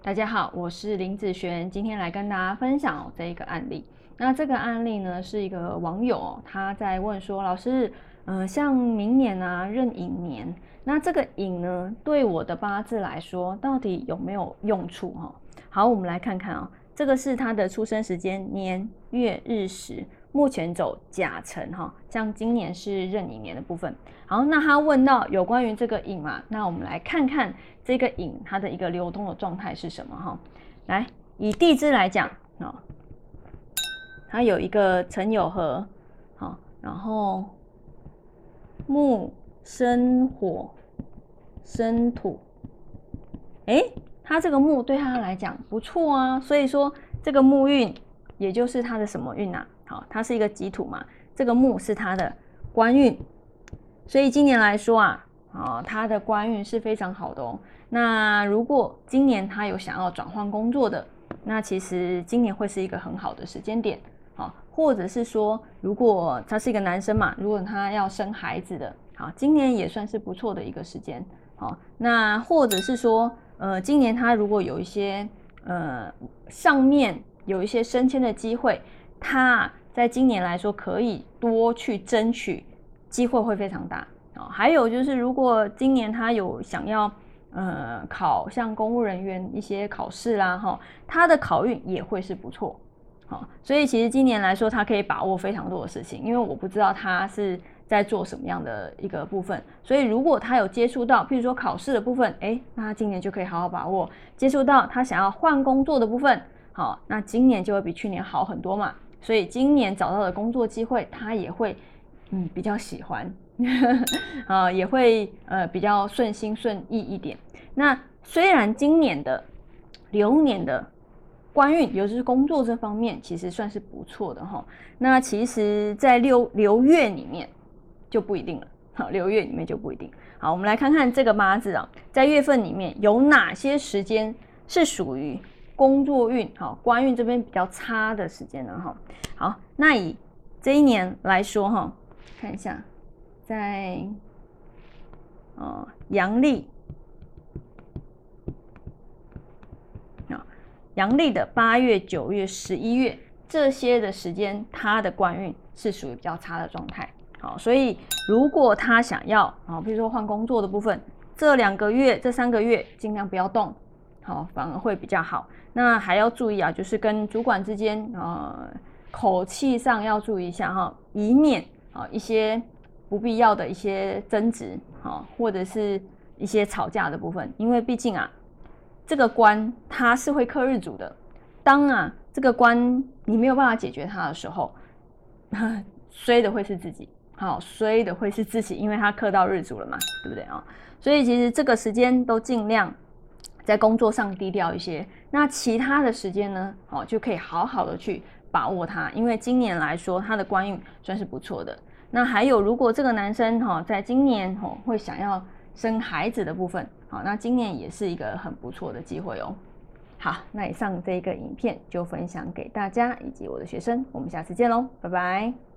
大家好，我是林子璇，今天来跟大家分享这一个案例。那这个案例呢，是一个网友他在问说，老师，呃，像明年啊壬寅年，那这个寅呢，对我的八字来说，到底有没有用处哈？好，我们来看看啊，这个是他的出生时间年月日时。目前走甲辰哈，像今年是壬寅年的部分。好，那他问到有关于这个寅嘛，那我们来看看这个寅它的一个流动的状态是什么哈。来，以地支来讲啊，它有一个辰酉合，好，然后木生火，生土，哎，它这个木对他来讲不错啊，所以说这个木运也就是它的什么运啊？好，它是一个己土嘛，这个木是它的官运，所以今年来说啊，啊，它的官运是非常好的哦。那如果今年他有想要转换工作的，那其实今年会是一个很好的时间点，好，或者是说，如果他是一个男生嘛，如果他要生孩子的，好，今年也算是不错的一个时间，好，那或者是说，呃，今年他如果有一些呃上面有一些升迁的机会，他。在今年来说，可以多去争取，机会会非常大啊。还有就是，如果今年他有想要呃考像公务人员一些考试啦，哈，他的考运也会是不错，好。所以其实今年来说，他可以把握非常多的事情，因为我不知道他是在做什么样的一个部分，所以如果他有接触到，譬如说考试的部分，哎，那他今年就可以好好把握；接触到他想要换工作的部分，好，那今年就会比去年好很多嘛。所以今年找到的工作机会，他也会嗯比较喜欢，啊也会呃比较顺心顺意一点。那虽然今年的流年的官运，尤其是工作这方面，其实算是不错的哈。那其实，在六流月里面就不一定了，好，流月里面就不一定。好，我们来看看这个八字啊，在月份里面有哪些时间是属于。工作运好，官运这边比较差的时间了哈。好，那以这一年来说哈，看一下，在呃阳历啊，阳历的八月、九月、十一月这些的时间，他的官运是属于比较差的状态。好，所以如果他想要啊，比如说换工作的部分，这两个月、这三个月尽量不要动，好，反而会比较好。那还要注意啊，就是跟主管之间啊，口气上要注意一下哈，以免啊一些不必要的一些争执啊，或者是一些吵架的部分。因为毕竟啊，这个官它是会克日主的。当啊这个官你没有办法解决它的时候，衰的会是自己，好衰的会是自己，因为它克到日主了嘛，对不对啊？所以其实这个时间都尽量。在工作上低调一些，那其他的时间呢？哦，就可以好好的去把握它，因为今年来说，他的官运算是不错的。那还有，如果这个男生哈，在今年哦会想要生孩子的部分，好，那今年也是一个很不错的机会哦。好，那以上这个影片就分享给大家以及我的学生，我们下次见喽，拜拜。